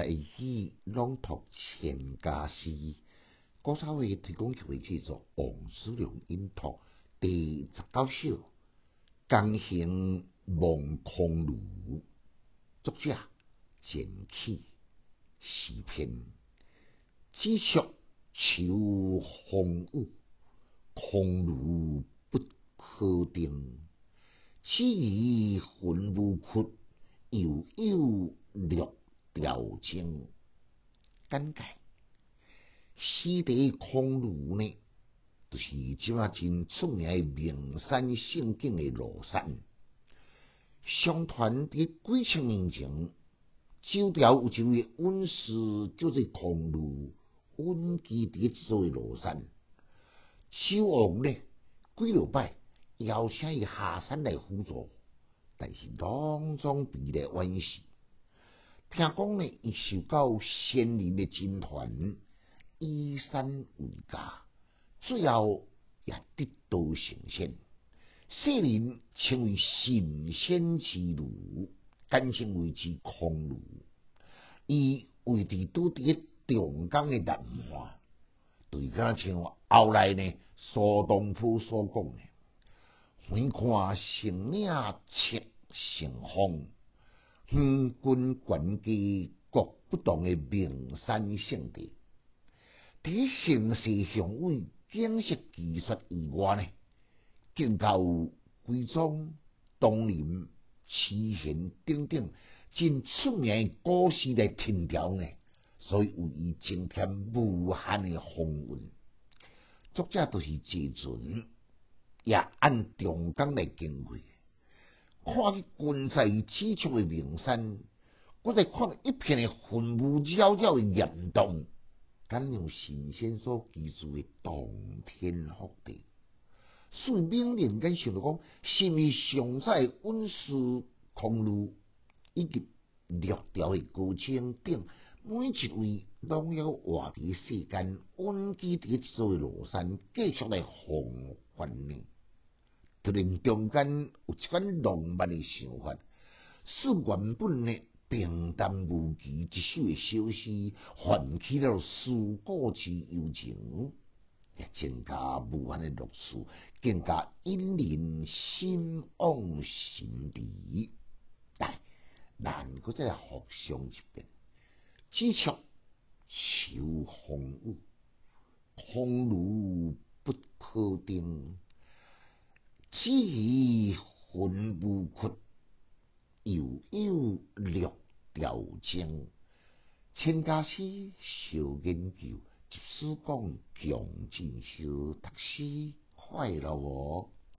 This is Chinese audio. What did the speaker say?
第一朗读千家诗，古早话提供就会叫做王叔良音读第十九首《江行望空庐》，作者简启，诗篇只属秋风雨，空庐不可定。此疑魂无屈，悠悠绿。调整简介，四地空庐呢，就是即啊真出名诶名山胜景诶庐山。相传伫几千年前，周朝有一位温氏叫做空庐，温基伫做庐山。周王呢，几落摆邀请伊下山来辅助，但是当中比例晚时。听讲呢，伊受到仙人的金团，以山为家，最后也得道成仙。世人称为神仙之路，简称为之空路。伊位置拄伫中江的南岸，对甲像后来呢苏东坡所讲的，远看成岭侧成峰。远观全基各不同的名山胜地，伫形势雄伟、建设技术以外呢，更有规庄、东林、奇贤等等真出名古诗来听调呢，所以有伊增添无限的风韵。作者都是自尊，也按中江来经过。看去群在起处的名山，我再看一片的云雾缭绕的岩洞，敢用神仙所居住的洞天福地。所以明年敢想着讲，是咪上在温室空路以及绿条的高青顶，每一位拢要活伫世间温基伫座罗山，继续来弘法呢？突然中间有一款浪漫的想法，使原本呢平淡无奇一首的小诗，唤起了思故之幽情，也增加无限的乐趣，更加引人心往心离。但难搁再复诵一遍，只求秋风雨，空如不可定。只疑魂无屈，悠悠绿调江。千家诗小研究，即使讲穷尽，小读诗快乐哦。